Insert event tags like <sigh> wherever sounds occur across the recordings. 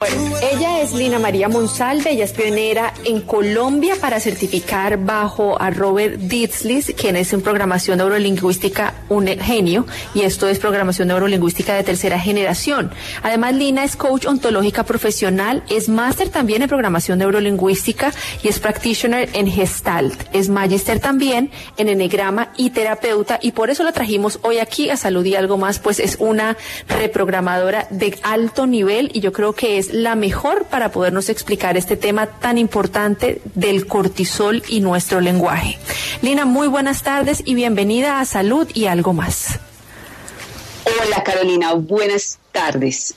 Bueno, ella Lina María Monsalve, ella es pionera en Colombia para certificar bajo a Robert Ditzlis, quien es en programación neurolingüística un genio, y esto es programación neurolingüística de tercera generación. Además, Lina es coach ontológica profesional, es máster también en programación neurolingüística y es practitioner en Gestalt. Es magister también en enegrama y terapeuta, y por eso la trajimos hoy aquí a Salud y algo más, pues es una reprogramadora de alto nivel y yo creo que es la mejor para podernos explicar este tema tan importante del cortisol y nuestro lenguaje. Lina, muy buenas tardes y bienvenida a Salud y algo más. Hola Carolina, buenas tardes.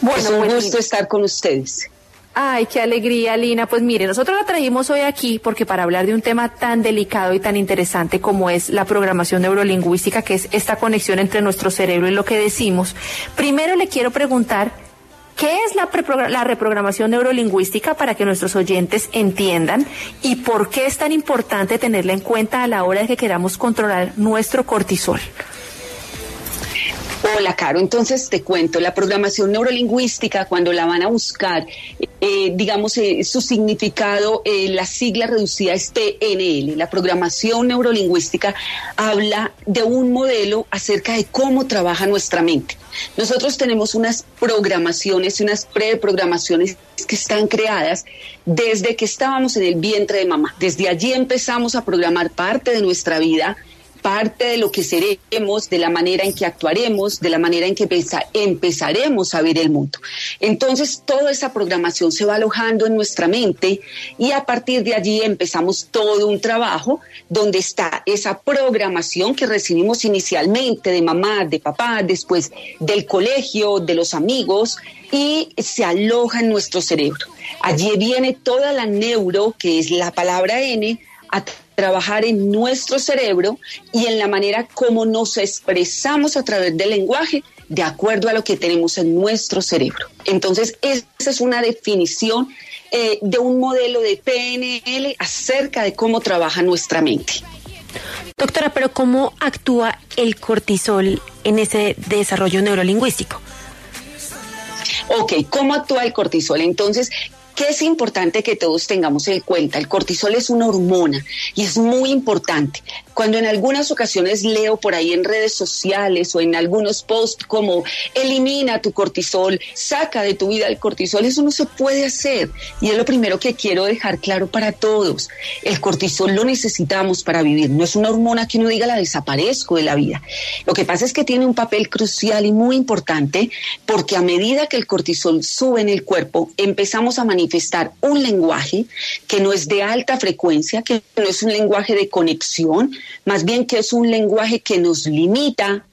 Bueno, es un pues, gusto estar con ustedes. Ay, qué alegría, Lina. Pues mire, nosotros la trajimos hoy aquí porque para hablar de un tema tan delicado y tan interesante como es la programación neurolingüística, que es esta conexión entre nuestro cerebro y lo que decimos, primero le quiero preguntar ¿Qué es la, la, reprogramación neurolingüística para que nuestros oyentes entiendan y por qué es tan importante tenerla en cuenta a la hora de que queramos controlar nuestro cortisol? Hola, Caro. Entonces te cuento, la programación neurolingüística, cuando la van a buscar, eh, digamos, eh, su significado, eh, la sigla reducida es PNL. La programación neurolingüística habla de un modelo acerca de cómo trabaja nuestra mente. Nosotros tenemos unas programaciones y unas preprogramaciones que están creadas desde que estábamos en el vientre de mamá. Desde allí empezamos a programar parte de nuestra vida parte de lo que seremos, de la manera en que actuaremos, de la manera en que empezaremos a ver el mundo. Entonces, toda esa programación se va alojando en nuestra mente y a partir de allí empezamos todo un trabajo donde está esa programación que recibimos inicialmente de mamá, de papá, después del colegio, de los amigos y se aloja en nuestro cerebro. Allí viene toda la neuro, que es la palabra N, a trabajar en nuestro cerebro y en la manera como nos expresamos a través del lenguaje de acuerdo a lo que tenemos en nuestro cerebro. Entonces, esa es una definición eh, de un modelo de PNL acerca de cómo trabaja nuestra mente. Doctora, pero ¿cómo actúa el cortisol en ese desarrollo neurolingüístico? Ok, ¿cómo actúa el cortisol? Entonces, ¿Qué es importante que todos tengamos en cuenta? El cortisol es una hormona y es muy importante. Cuando en algunas ocasiones leo por ahí en redes sociales o en algunos posts como elimina tu cortisol, saca de tu vida el cortisol, eso no se puede hacer. Y es lo primero que quiero dejar claro para todos. El cortisol lo necesitamos para vivir. No es una hormona que uno diga la desaparezco de la vida. Lo que pasa es que tiene un papel crucial y muy importante porque a medida que el cortisol sube en el cuerpo, empezamos a manifestar un lenguaje que no es de alta frecuencia, que no es un lenguaje de conexión, más bien que es un lenguaje que nos limita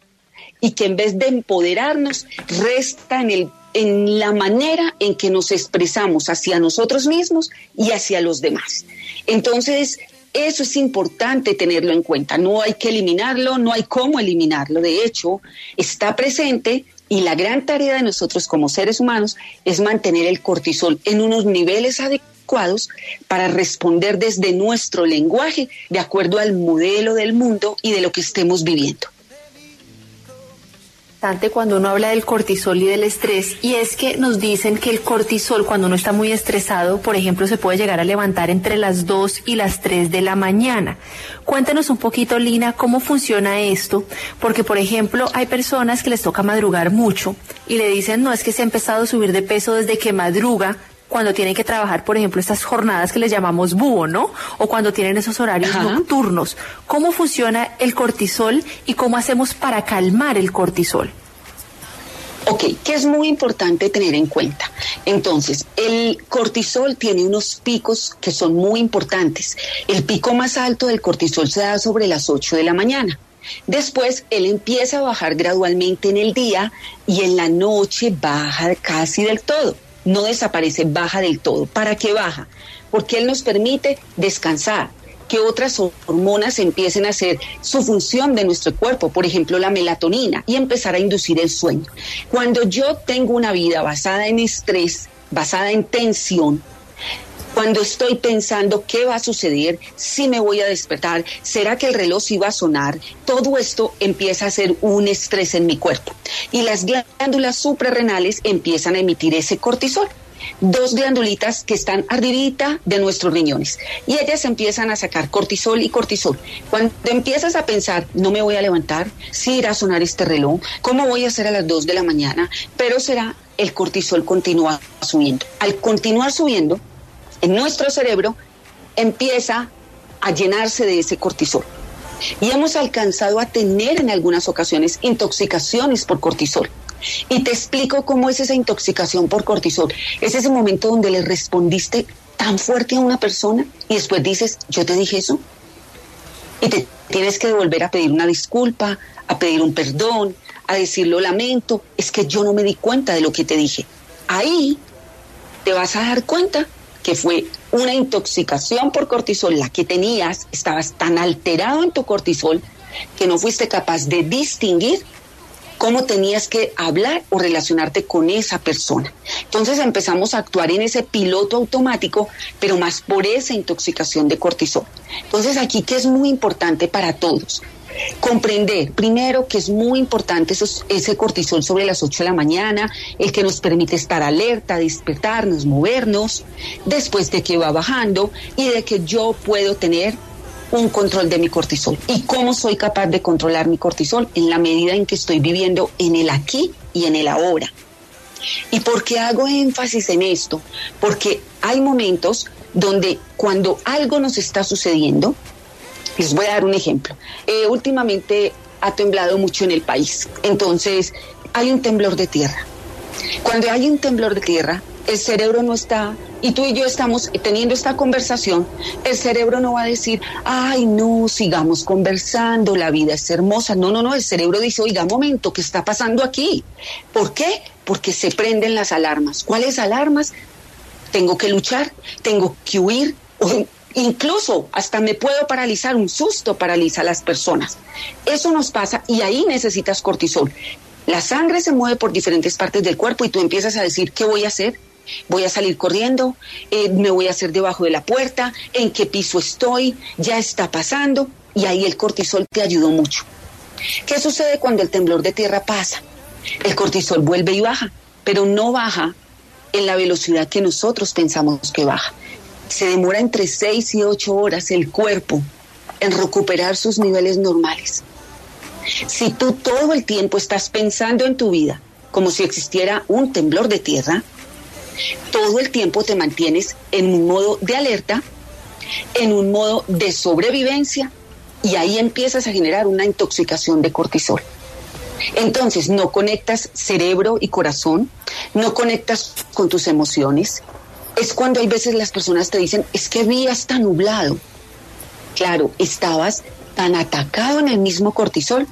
y que en vez de empoderarnos, resta en, el, en la manera en que nos expresamos hacia nosotros mismos y hacia los demás. Entonces, eso es importante tenerlo en cuenta. No hay que eliminarlo, no hay cómo eliminarlo. De hecho, está presente y la gran tarea de nosotros como seres humanos es mantener el cortisol en unos niveles adecuados para responder desde nuestro lenguaje de acuerdo al modelo del mundo y de lo que estemos viviendo cuando uno habla del cortisol y del estrés y es que nos dicen que el cortisol cuando uno está muy estresado, por ejemplo, se puede llegar a levantar entre las 2 y las 3 de la mañana. Cuéntanos un poquito, Lina, cómo funciona esto, porque por ejemplo, hay personas que les toca madrugar mucho y le dicen, "No, es que se ha empezado a subir de peso desde que madruga, cuando tienen que trabajar, por ejemplo, estas jornadas que les llamamos búho, ¿no? O cuando tienen esos horarios nocturnos. ¿Cómo funciona el cortisol y cómo hacemos para calmar el cortisol? Ok, que es muy importante tener en cuenta. Entonces, el cortisol tiene unos picos que son muy importantes. El pico más alto del cortisol se da sobre las 8 de la mañana. Después, él empieza a bajar gradualmente en el día y en la noche baja casi del todo no desaparece, baja del todo. ¿Para qué baja? Porque Él nos permite descansar, que otras hormonas empiecen a hacer su función de nuestro cuerpo, por ejemplo la melatonina, y empezar a inducir el sueño. Cuando yo tengo una vida basada en estrés, basada en tensión, Cuando estoy pensando qué va a suceder, si me voy a despertar, será que el reloj iba a sonar, todo esto empieza a ser un estrés en mi cuerpo. Y las glándulas suprarrenales empiezan a emitir ese cortisol. Dos glandulitas que están arribita de nuestros riñones. Y ellas empiezan a sacar cortisol y cortisol. Cuando empiezas a pensar, no me voy a levantar, si irá a sonar este reloj, cómo voy a hacer a las 2 de la mañana, pero será el cortisol continúa subiendo. Al continuar subiendo, en nuestro cerebro empieza a llenarse de ese cortisol. Y hemos alcanzado a tener en algunas ocasiones intoxicaciones por cortisol. Y te explico cómo es esa intoxicación por cortisol. Es ese momento donde le respondiste tan fuerte a una persona y después dices, yo te dije eso. Y te tienes que volver a pedir una disculpa, a pedir un perdón, a decir lo lamento, es que yo no me di cuenta de lo que te dije. Ahí te vas a dar cuenta que fue una intoxicación por cortisol la que tenías, estabas tan alterado en tu cortisol que no fuiste capaz de distinguir cómo tenías que hablar o relacionarte con esa persona. Entonces empezamos a actuar en ese piloto automático, pero más por esa intoxicación de cortisol. Entonces aquí que es muy importante para todos. Comprender, primero, que es muy importante ese cortisol sobre las 8 de la mañana, el que nos permite estar alerta, despertarnos, movernos, después de que va bajando y de que yo puedo tener un control de mi cortisol. ¿Y cómo soy capaz de controlar mi cortisol? En la medida en que estoy viviendo en el aquí y en el ahora. ¿Y por qué hago énfasis en esto? Porque hay momentos donde cuando algo nos está sucediendo, les voy a dar un ejemplo. Eh, últimamente ha temblado mucho en el país, entonces hay un temblor de tierra. Cuando hay un temblor de tierra, el cerebro no está, y tú y yo estamos teniendo esta conversación, el cerebro no va a decir, ay, no, sigamos conversando, la vida es hermosa. No, no, no, el cerebro dice, oiga, momento, ¿qué está pasando aquí? ¿Por qué? Porque se prenden las alarmas. ¿Cuáles alarmas? Tengo que luchar, tengo que huir, incluso hasta me puedo paralizar, un susto paraliza a las personas. Eso nos pasa y ahí necesitas cortisol. La sangre se mueve por diferentes partes del cuerpo y tú empiezas a decir, ¿qué voy a hacer? voy a salir corriendo, eh, me voy a hacer debajo de la puerta, en qué piso estoy, ya está pasando, y ahí el cortisol te ayudó mucho. ¿Qué sucede cuando el temblor de tierra pasa? El cortisol vuelve y baja, pero no baja en la velocidad que nosotros pensamos que baja. Se demora entre 6 y 8 horas el cuerpo en recuperar sus niveles normales. Si tú todo el tiempo estás pensando en tu vida como si existiera un temblor de tierra, todo el tiempo te mantienes en un modo de alerta, en un modo de sobrevivencia y ahí empiezas a generar una intoxicación de cortisol. Entonces no conectas cerebro y corazón, no conectas con tus emociones. Es cuando hay veces las personas te dicen, es que vi hasta nublado. Claro, estabas tan atacado en el mismo cortisol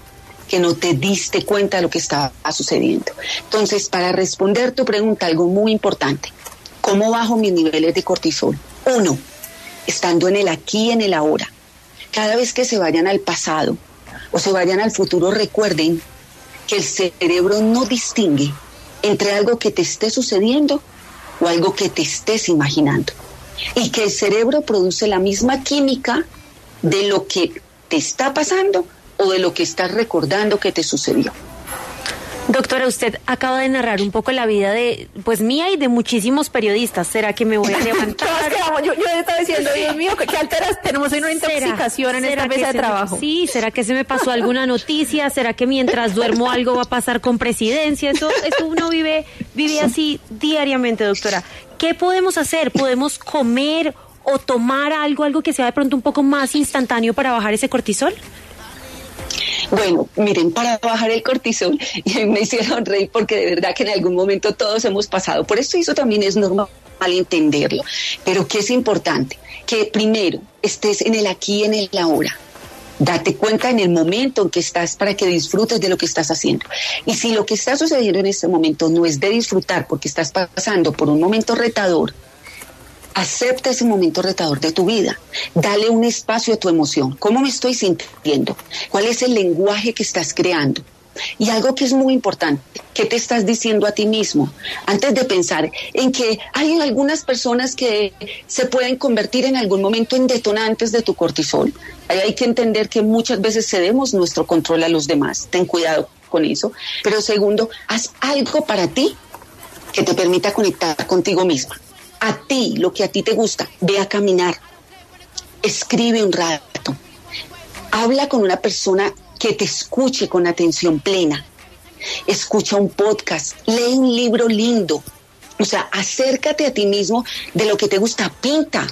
que no te diste cuenta de lo que estaba sucediendo. Entonces, para responder tu pregunta, algo muy importante, ¿cómo bajo mis niveles de cortisol? Uno, estando en el aquí en el ahora. Cada vez que se vayan al pasado o se vayan al futuro, recuerden que el cerebro no distingue entre algo que te esté sucediendo o algo que te estés imaginando. Y que el cerebro produce la misma química de lo que te está pasando o de lo que estás recordando que te sucedió. Doctora, usted acaba de narrar un poco la vida de, pues mía y de muchísimos periodistas. ¿Será que me voy a <laughs> levantar? yo, yo estaba diciendo, Dios mío, ¿qué alteras? Tenemos una intoxicación en esta mesa de trabajo. sí, ¿será que se me pasó alguna noticia? ¿Será que mientras duermo algo va a pasar con presidencia? Eso, eso uno vive, vive así diariamente, doctora. ¿Qué podemos hacer? ¿Podemos comer o tomar algo, algo que sea de pronto un poco más instantáneo para bajar ese cortisol? Bueno, miren, para bajar el cortisol, <laughs> y me hicieron reír porque de verdad que en algún momento todos hemos pasado por eso y eso también es normal entenderlo. Pero ¿qué es importante? Que primero estés en el aquí y en el ahora. Date cuenta en el momento en que estás para que disfrutes de lo que estás haciendo. Y si lo que está sucediendo en este momento no es de disfrutar porque estás pasando por un momento retador, Acepta ese momento retador de tu vida. Dale un espacio a tu emoción. ¿Cómo me estoy sintiendo? ¿Cuál es el lenguaje que estás creando? Y algo que es muy importante, ¿qué te estás diciendo a ti mismo? Antes de pensar en que hay algunas personas que se pueden convertir en algún momento en detonantes de tu cortisol. Hay que entender que muchas veces cedemos nuestro control a los demás. Ten cuidado con eso. Pero segundo, haz algo para ti que te permita conectar contigo misma. A ti, lo que a ti te gusta, ve a caminar, escribe un rato, habla con una persona que te escuche con atención plena, escucha un podcast, lee un libro lindo, o sea, acércate a ti mismo de lo que te gusta, pinta,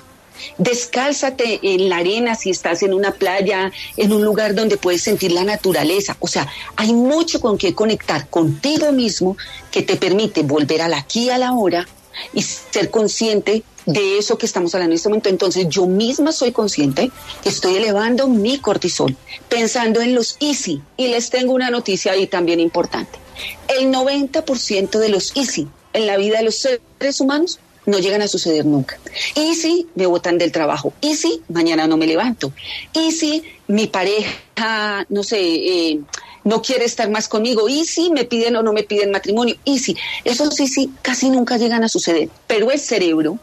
descálzate en la arena si estás en una playa, en un lugar donde puedes sentir la naturaleza. O sea, hay mucho con que conectar contigo mismo que te permite volver al aquí a la hora y ser consciente de eso que estamos hablando en este momento. Entonces yo misma soy consciente estoy elevando mi cortisol, pensando en los easy. Y les tengo una noticia ahí también importante. El 90% de los easy en la vida de los seres humanos no llegan a suceder nunca. Y si me botan del trabajo, y si mañana no me levanto, y si mi pareja, no sé, eh, no quiere estar más conmigo, y si me piden o no me piden matrimonio, y si, eso sí, sí, casi nunca llegan a suceder. Pero el cerebro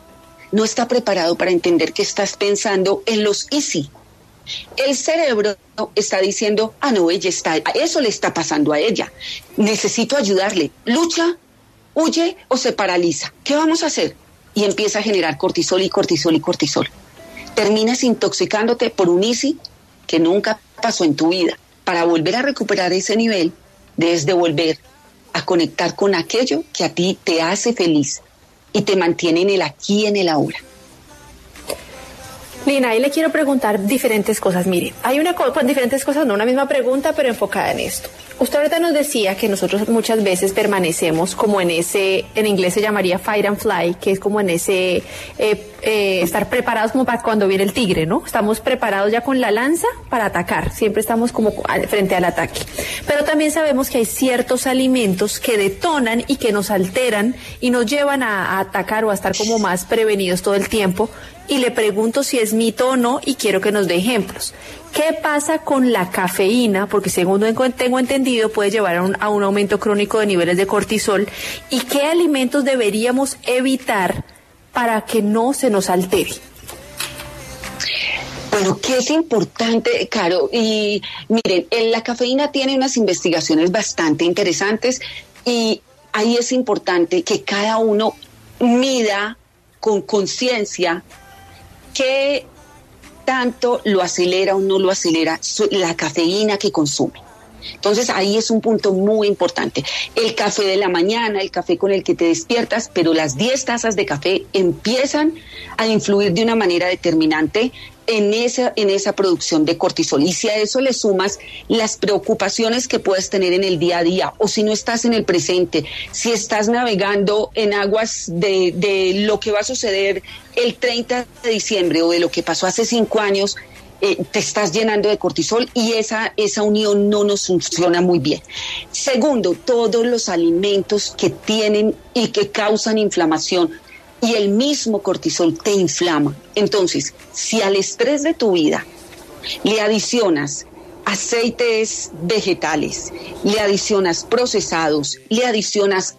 no está preparado para entender que estás pensando en los y si. El cerebro está diciendo, ah, no, ella está, eso le está pasando a ella. Necesito ayudarle. Lucha, huye o se paraliza. ¿Qué vamos a hacer? y empieza a generar cortisol y cortisol y cortisol. Terminas intoxicándote por un ISI que nunca pasó en tu vida. Para volver a recuperar ese nivel, debes de volver a conectar con aquello que a ti te hace feliz y te mantiene en el aquí, en el ahora. Lina, ahí le quiero preguntar diferentes cosas. Mire, hay una pues, diferentes cosas, no una misma pregunta, pero enfocada en esto. Usted ahorita nos decía que nosotros muchas veces permanecemos como en ese, en inglés se llamaría fire and fly, que es como en ese eh, eh, estar preparados como para cuando viene el tigre, ¿no? Estamos preparados ya con la lanza para atacar, siempre estamos como frente al ataque. Pero también sabemos que hay ciertos alimentos que detonan y que nos alteran y nos llevan a atacar o a estar como más prevenidos todo el tiempo y le pregunto si es mito o no y quiero que nos dé ejemplos. ¿Qué pasa con la cafeína? Porque según tengo entendido puede llevar a un, aumento crónico de niveles de cortisol. ¿Y qué alimentos deberíamos evitar para que no se nos altere? Bueno, ¿qué es importante, Caro? Y miren, la cafeína tiene unas investigaciones bastante interesantes y ahí es importante que cada uno mida con conciencia qué tanto lo acelera o no lo acelera la cafeína que consume. Entonces ahí es un punto muy importante. El café de la mañana, el café con el que te despiertas, pero las 10 tazas de café empiezan a influir de una manera determinante en esa, en esa producción de cortisol. Y si a eso le sumas las preocupaciones que puedes tener en el día a día, o si no estás en el presente, si estás navegando en aguas de, de lo que va a suceder el 30 de diciembre o de lo que pasó hace cinco años, eh, te estás llenando de cortisol y esa, esa unión no nos funciona muy bien. Segundo, todos los alimentos que tienen y que causan inflamación y el mismo cortisol te inflama. Entonces, si al estrés de tu vida le adicionas aceites vegetales, le adicionas procesados, le adicionas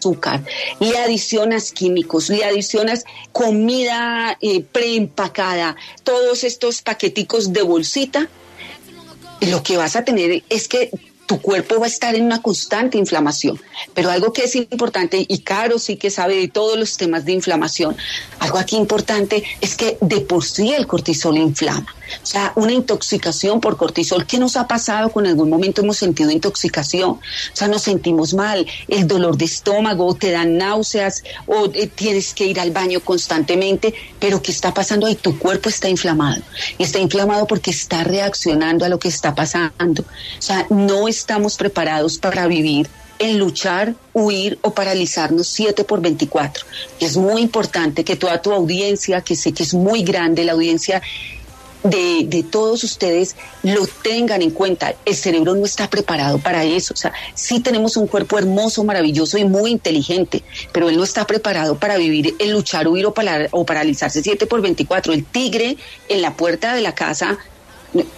azúcar, le adicionas químicos, le adicionas comida eh, preempacada, todos estos paqueticos de bolsita, lo que vas a tener es que tu cuerpo va a estar en una constante inflamación. Pero algo que es importante, y Caro sí que sabe de todos los temas de inflamación, algo aquí importante es que de por sí el cortisol inflama. O sea, una intoxicación por cortisol. ¿Qué nos ha pasado con algún momento hemos sentido intoxicación? O sea, nos sentimos mal, el dolor de estómago, te dan náuseas o eh, tienes que ir al baño constantemente. Pero ¿qué está pasando ahí? Tu cuerpo está inflamado. Y está inflamado porque está reaccionando a lo que está pasando. O sea, no es estamos preparados para vivir en luchar, huir o paralizarnos 7 por 24. Es muy importante que toda tu audiencia, que sé que es muy grande, la audiencia de, todos ustedes lo tengan en cuenta. El cerebro no está preparado para eso. O sea, sí tenemos un cuerpo hermoso, maravilloso y muy inteligente, pero él no está preparado para vivir en luchar, huir o, o paralizarse 7 por 24. El tigre en la puerta de la casa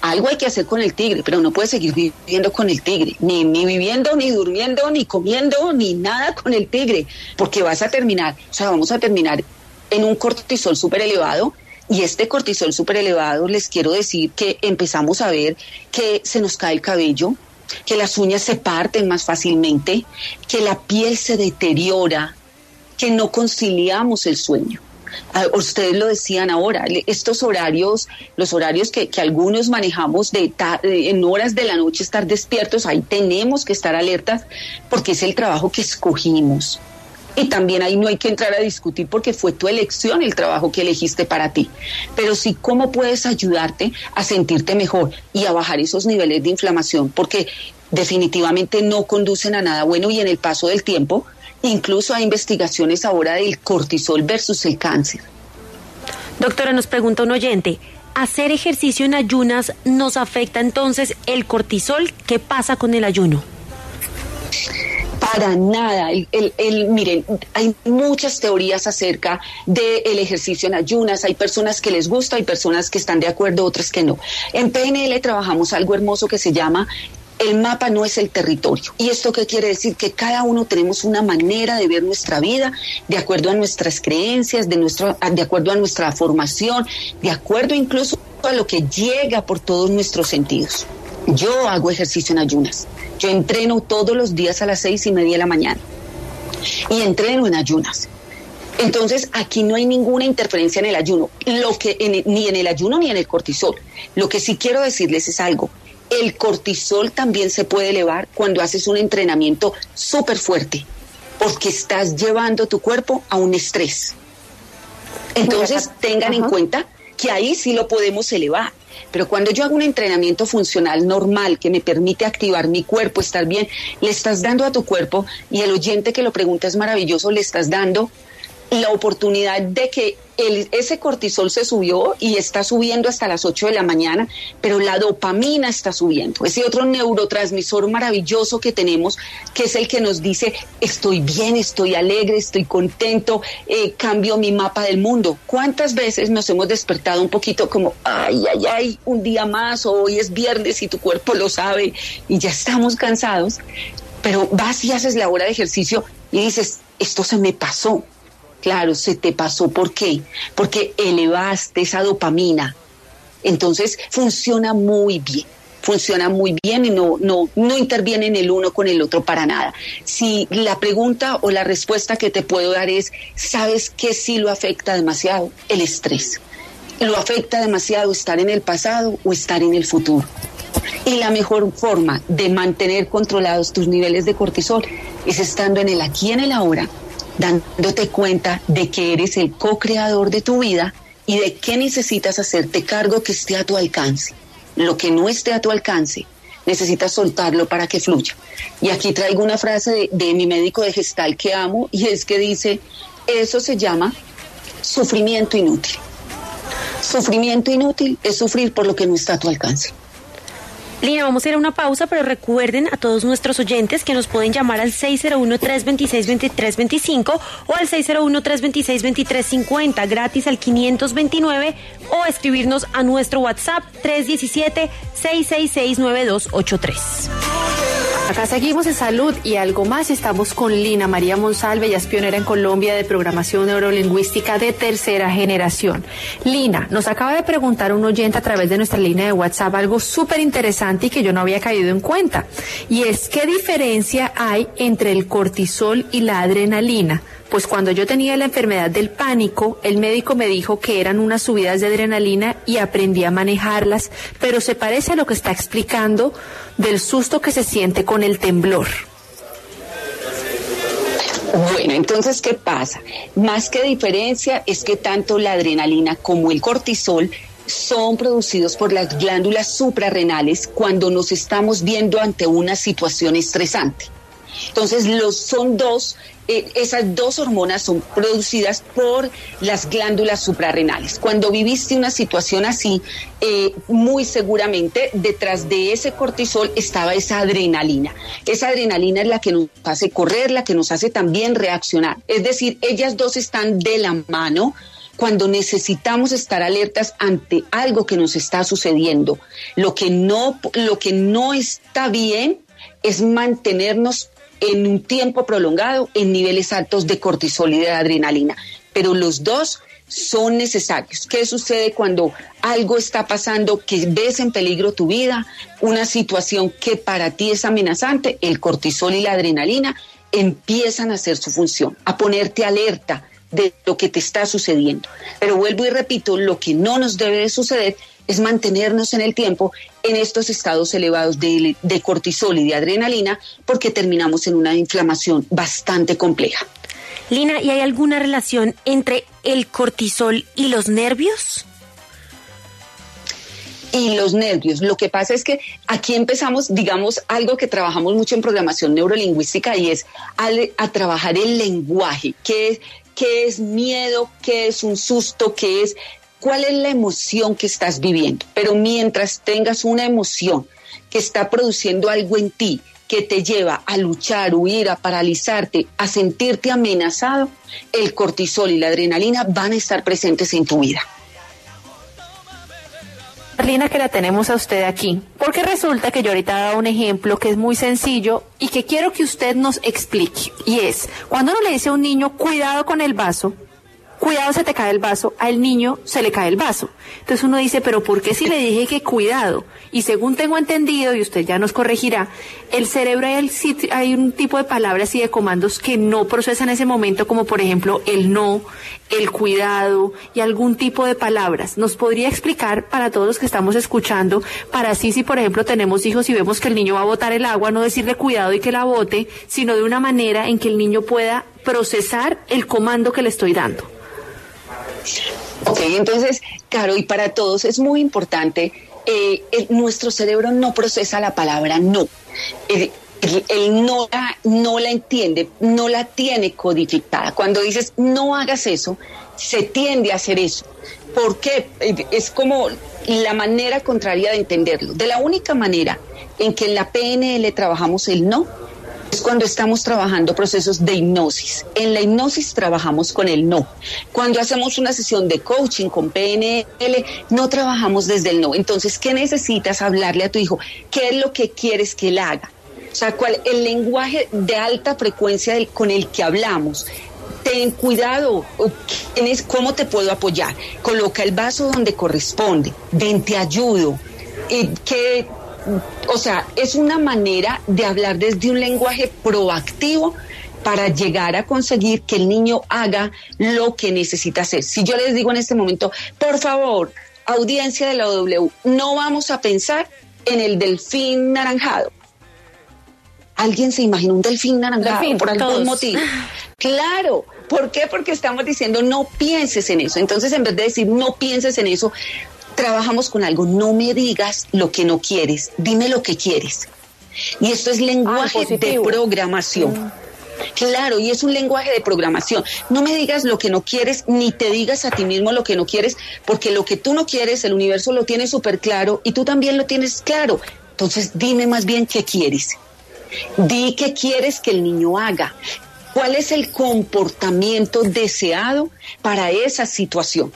algo hay que hacer con el tigre, pero no puedes seguir viviendo con el tigre, ni, ni viviendo, ni durmiendo, ni comiendo, ni nada con el tigre, porque vas a terminar, o sea, vamos a terminar en un cortisol súper elevado. Y este cortisol súper elevado, les quiero decir que empezamos a ver que se nos cae el cabello, que las uñas se parten más fácilmente, que la piel se deteriora, que no conciliamos el sueño. Ah, ustedes lo decían ahora, estos horarios, los horarios que, algunos manejamos en horas de la noche estar despiertos, ahí tenemos que estar alertas porque es el trabajo que escogimos. Y también ahí no hay que entrar a discutir porque fue tu elección el trabajo que elegiste para ti. Pero sí, ¿cómo puedes ayudarte a sentirte mejor y a bajar esos niveles de inflamación? Porque definitivamente no conducen a nada bueno y en el paso del tiempo Incluso hay investigaciones ahora del cortisol versus el cáncer. Doctora, nos pregunta un oyente, ¿hacer ejercicio en ayunas nos afecta entonces el cortisol? ¿Qué pasa con el ayuno? Para nada. El, miren, hay muchas teorías acerca del ejercicio en ayunas. Hay personas que les gusta, hay personas que están de acuerdo, otras que no. En PNL trabajamos algo hermoso que se llama el mapa no es el territorio. ¿Y esto qué quiere decir? Que cada uno tenemos una manera de ver nuestra vida de acuerdo a nuestras creencias, de, nuestro, de acuerdo a nuestra formación, de acuerdo incluso a lo que llega por todos nuestros sentidos. Yo hago ejercicio en ayunas. Yo entreno todos los días a las seis y media de la mañana. Y entreno en ayunas. Entonces, aquí no hay ninguna interferencia en el ayuno, lo que ni en el ayuno ni en el cortisol. Lo que sí quiero decirles es algo. El cortisol también se puede elevar cuando haces un entrenamiento súper fuerte, porque estás llevando tu cuerpo a un estrés. Entonces, tengan en cuenta que ahí sí lo podemos elevar. Pero cuando yo hago un entrenamiento funcional normal que me permite activar mi cuerpo, estar bien, le estás dando a tu cuerpo, y el oyente que lo pregunta es maravilloso, le estás dando la oportunidad de que el, ese cortisol se subió y está subiendo hasta las 8 de la mañana, pero la dopamina está subiendo. Ese otro neurotransmisor maravilloso que tenemos, que es el que nos dice, estoy bien, estoy alegre, estoy contento, eh, cambio mi mapa del mundo. ¿Cuántas veces nos hemos despertado un poquito como, ay, ay, ay, un día más, o hoy es viernes y tu cuerpo lo sabe y ya estamos cansados? Pero vas y haces la hora de ejercicio y dices, esto se me pasó Claro, se te pasó. ¿Por qué? Porque elevaste esa dopamina. Entonces funciona muy bien funciona muy bien y no, no, no interviene en el uno con el otro para nada. Si la pregunta o la respuesta que te puedo dar es, ¿sabes qué sí lo afecta demasiado? El estrés. Lo afecta demasiado estar en el pasado o estar en el futuro. Y la mejor forma de mantener controlados tus niveles de cortisol es estando en el aquí y en el ahora dándote cuenta de que eres el co-creador de tu vida y de qué necesitas hacerte cargo que esté a tu alcance. Lo que no esté a tu alcance, necesitas soltarlo para que fluya. Y aquí traigo una frase de, mi médico de gestal que amo y es que dice, eso se llama sufrimiento inútil. Sufrimiento inútil es sufrir por lo que no está a tu alcance. Lina, vamos a ir a una pausa, pero recuerden a todos nuestros oyentes que nos pueden llamar al 601-326-2325 o al 601-326-2350, gratis al 529 o escribirnos a nuestro WhatsApp 317-666-9283. Acá seguimos en salud y algo más. Estamos con Lina María Monsalve, ella es pionera en Colombia de programación neurolingüística de tercera generación. Lina, nos acaba de preguntar un oyente a través de nuestra línea de WhatsApp algo súper interesante y que yo no había caído en cuenta. Y es qué diferencia hay entre el cortisol y la adrenalina. Pues cuando yo tenía la enfermedad del pánico, el médico me dijo que eran unas subidas de adrenalina y aprendí a manejarlas, pero se parece a lo que está explicando del susto que se siente con el temblor. Bueno, entonces, ¿qué pasa? Más que diferencia es que tanto la adrenalina como el cortisol son producidos por las glándulas suprarrenales cuando nos estamos viendo ante una situación estresante. Entonces, los, son dos, eh, esas dos hormonas son producidas por las glándulas suprarrenales. Cuando viviste una situación así, eh, muy seguramente detrás de ese cortisol estaba esa adrenalina. Esa adrenalina es la que nos hace correr, la que nos hace también reaccionar. Es decir, ellas dos están de la mano cuando necesitamos estar alertas ante algo que nos está sucediendo. Lo que no, lo que no está bien es mantenernos en un tiempo prolongado en niveles altos de cortisol y de adrenalina. Pero los dos son necesarios. ¿Qué sucede cuando algo está pasando que ves en peligro tu vida, una situación que para ti es amenazante? El cortisol y la adrenalina empiezan a hacer su función, a ponerte alerta de lo que te está sucediendo. Pero vuelvo y repito, lo que no nos debe de suceder es mantenernos en el tiempo en estos estados elevados de, de cortisol y de adrenalina porque terminamos en una inflamación bastante compleja. Lina, ¿y hay alguna relación entre el cortisol y los nervios? y los nervios. Lo que pasa es que aquí empezamos, digamos, algo que trabajamos mucho en programación neurolingüística y es a, trabajar el lenguaje, qué es, qué es miedo, qué es un susto, qué es, cuál es la emoción que estás viviendo. Pero mientras tengas una emoción que está produciendo algo en ti, que te lleva a luchar, huir, a paralizarte, a sentirte amenazado, el cortisol y la adrenalina van a estar presentes en tu vida. Lina, que la tenemos a usted aquí, porque resulta que yo ahorita he un ejemplo que es muy sencillo y que quiero que usted nos explique. Y es, cuando uno le dice a un niño, cuidado con el vaso, cuidado se te cae el vaso, al niño se le cae el vaso. Entonces uno dice, pero ¿por qué si le dije que cuidado? Y según tengo entendido, y usted ya nos corregirá, el cerebro hay, hay un tipo de palabras y de comandos que no procesan en ese momento, como por ejemplo el no, el cuidado y algún tipo de palabras. ¿Nos podría explicar para todos los que estamos escuchando, para así si por ejemplo tenemos hijos y vemos que el niño va a botar el agua, no decirle cuidado y que la bote, sino de una manera en que el niño pueda procesar el comando que le estoy dando? Ok, entonces, claro, y para todos es muy importante, eh, nuestro cerebro no procesa la palabra no. Él, no, la, no la entiende, no la tiene codificada. Cuando dices no hagas eso, se tiende a hacer eso. ¿Por qué? Es como la manera contraria de entenderlo. De la única manera en que en la PNL trabajamos el no es cuando estamos trabajando procesos de hipnosis. En la hipnosis trabajamos con el no. Cuando hacemos una sesión de coaching con PNL, no trabajamos desde el no. Entonces, ¿qué necesitas hablarle a tu hijo? ¿Qué es lo que quieres que él haga? O sea, ¿cuál, el lenguaje de alta frecuencia con el que hablamos ten cuidado, ¿cómo te puedo apoyar? Coloca el vaso donde corresponde, ven, te ayudo. ¿Y qué, o sea, es una manera de hablar desde un lenguaje proactivo para llegar a conseguir que el niño haga lo que necesita hacer. Si yo les digo en este momento, por favor, audiencia de la OW, no vamos a pensar en el delfín naranjado. ¿Alguien se imagina un delfín naranjado por algún motivo? <laughs> Claro, ¿por qué? Porque estamos diciendo no pienses en eso. Entonces, en vez de decir no pienses en eso, trabajamos con algo, no me digas lo que no quieres, dime lo que quieres. Y esto es lenguaje ah, de programación. Mm. Claro, y es un lenguaje de programación. No me digas lo que no quieres, ni te digas a ti mismo lo que no quieres, porque lo que tú no quieres, el universo lo tiene súper claro y tú también lo tienes claro. Entonces, dime más bien qué quieres. Di qué quieres que el niño haga. ¿Cuál es el comportamiento deseado para esa situación?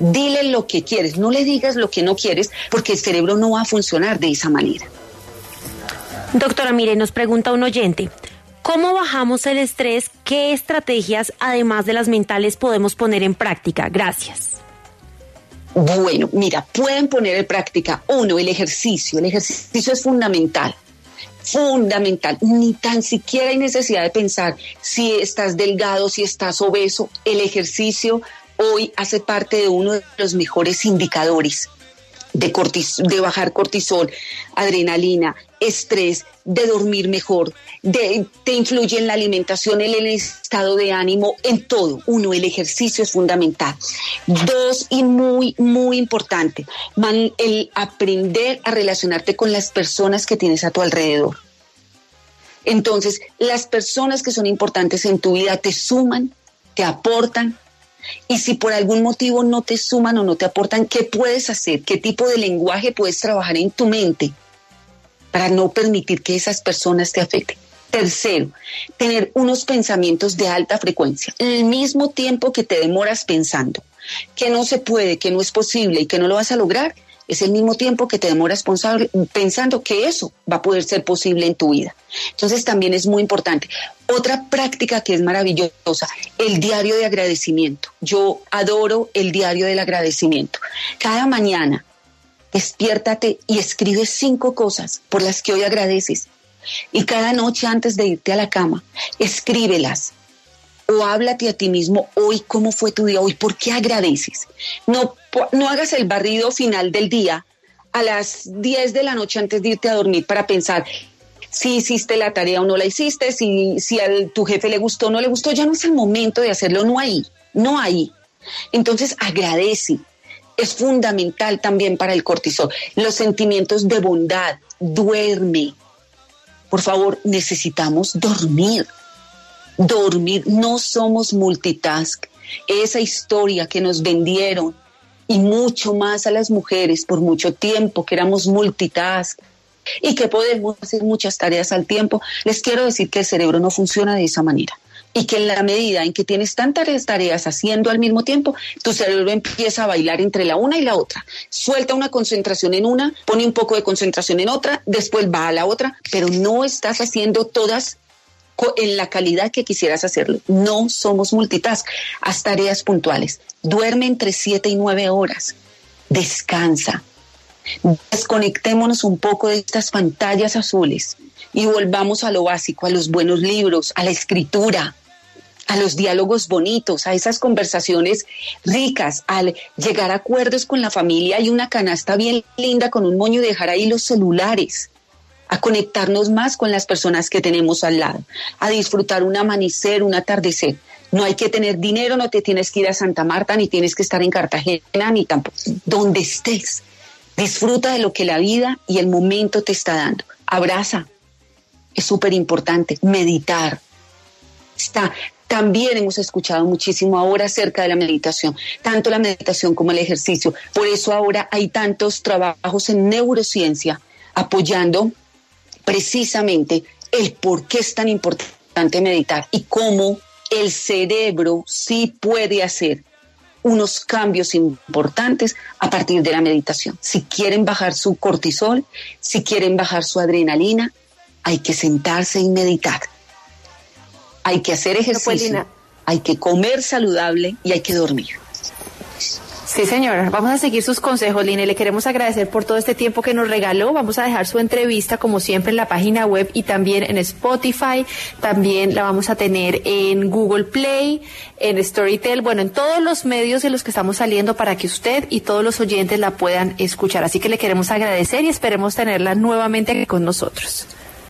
Dile lo que quieres, no le digas lo que no quieres, porque el cerebro no va a funcionar de esa manera. Doctora, mire, nos pregunta un oyente. ¿Cómo bajamos el estrés? ¿Qué estrategias, además de las mentales, podemos poner en práctica? Gracias. Bueno, mira, pueden poner en práctica, uno, el ejercicio. El ejercicio es fundamental fundamental. Ni tan siquiera hay necesidad de pensar si estás delgado, si estás obeso. El ejercicio hoy hace parte de uno de los mejores indicadores de, bajar cortisol, adrenalina, estrés, de dormir mejor, de, te influye en la alimentación, en el estado de ánimo, en todo. Uno, el ejercicio es fundamental. Dos, y muy, muy importante, el aprender a relacionarte con las personas que tienes a tu alrededor. Entonces, las personas que son importantes en tu vida te suman, te aportan, y si por algún motivo no te suman o no te aportan, ¿qué puedes hacer? ¿Qué tipo de lenguaje puedes trabajar en tu mente para no permitir que esas personas te afecten? Tercero, tener unos pensamientos de alta frecuencia, el mismo tiempo que te demoras pensando. que no se puede, que no es posible y que no lo vas a lograr, es el mismo tiempo que te demoras pensando que eso va a poder ser posible en tu vida. Entonces también es muy importante. Otra práctica que es maravillosa, el diario de agradecimiento. Yo adoro el diario del agradecimiento. Cada mañana despiértate y escribe cinco cosas por las que hoy agradeces. Y cada noche antes de irte a la cama, escríbelas o háblate a ti mismo hoy cómo fue tu día, hoy por qué agradeces. No, no hagas el barrido final del día a las 10 de la noche antes de irte a dormir para pensar si hiciste la tarea o no la hiciste, si, si a tu jefe le gustó o no le gustó, ya no es el momento de hacerlo, no ahí, no ahí. Entonces agradece, es fundamental también para el cortisol. Los sentimientos de bondad, duerme. Por favor, necesitamos dormir dormir, no somos multitask. Esa historia que nos vendieron y mucho más a las mujeres por mucho tiempo, que éramos multitask y que podemos hacer muchas tareas al tiempo, les quiero decir que el cerebro no funciona de esa manera y que en la medida en que tienes tantas tareas haciendo al mismo tiempo, tu cerebro empieza a bailar entre la una y la otra. Suelta una concentración en una, pone un poco de concentración en otra, después va a la otra, pero no estás haciendo todas en la calidad que quisieras hacerlo. No somos multitask. Haz tareas puntuales. Duerme entre 7 y 9 horas. Descansa. Desconectémonos un poco de estas pantallas azules y volvamos a lo básico, a los buenos libros, a la escritura, a los diálogos bonitos, a esas conversaciones ricas, al llegar a acuerdos con la familia y una canasta bien linda con un moño y dejar ahí los celulares a conectarnos más con las personas que tenemos al lado, a disfrutar un amanecer, un atardecer. No hay que tener dinero, no te tienes que ir a Santa Marta, ni tienes que estar en Cartagena, ni tampoco. Donde estés, disfruta de lo que la vida y el momento te está dando. Abraza. Es súper importante. Meditar. Está. También hemos escuchado muchísimo ahora acerca de la meditación, tanto la meditación como el ejercicio. Por eso ahora hay tantos trabajos en neurociencia apoyando precisamente el por qué es tan importante meditar y cómo el cerebro sí puede hacer unos cambios importantes a partir de la meditación. Si quieren bajar su cortisol, si quieren bajar su adrenalina, hay que sentarse y meditar. Hay que hacer ejercicio, hay que comer saludable y hay que dormir. Sí, señora. Vamos a seguir sus consejos, Lina. Le queremos agradecer por todo este tiempo que nos regaló. Vamos a dejar su entrevista, como siempre, en la página web y también en Spotify. También la vamos a tener en Google Play, en Storytel, bueno, en todos los medios en los que estamos saliendo para que usted y todos los oyentes la puedan escuchar. Así que le queremos agradecer y esperemos tenerla nuevamente con nosotros.